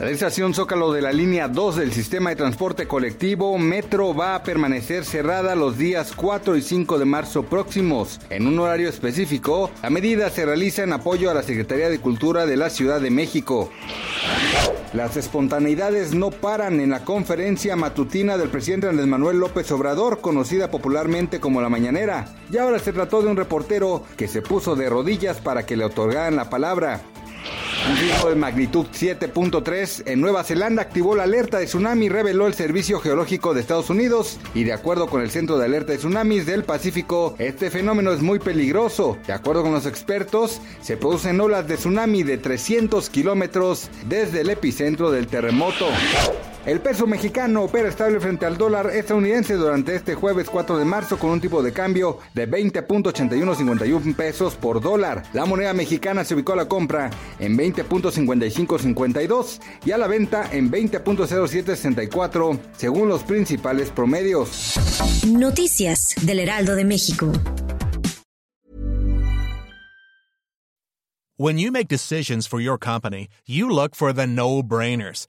La estación Zócalo de la línea 2 del sistema de transporte colectivo Metro va a permanecer cerrada los días 4 y 5 de marzo próximos. En un horario específico, la medida se realiza en apoyo a la Secretaría de Cultura de la Ciudad de México. Las espontaneidades no paran en la conferencia matutina del presidente Andrés Manuel López Obrador, conocida popularmente como la Mañanera. Y ahora se trató de un reportero que se puso de rodillas para que le otorgaran la palabra. Un sismo de magnitud 7.3 en Nueva Zelanda activó la alerta de tsunami, reveló el Servicio Geológico de Estados Unidos. Y de acuerdo con el Centro de Alerta de Tsunamis del Pacífico, este fenómeno es muy peligroso. De acuerdo con los expertos, se producen olas de tsunami de 300 kilómetros desde el epicentro del terremoto. El peso mexicano opera estable frente al dólar estadounidense durante este jueves 4 de marzo con un tipo de cambio de 20.8151 pesos por dólar. La moneda mexicana se ubicó a la compra en 20.5552 y a la venta en 20.0764 según los principales promedios. Noticias del Heraldo de México. When you make decisions for your company, you look for the no-brainers.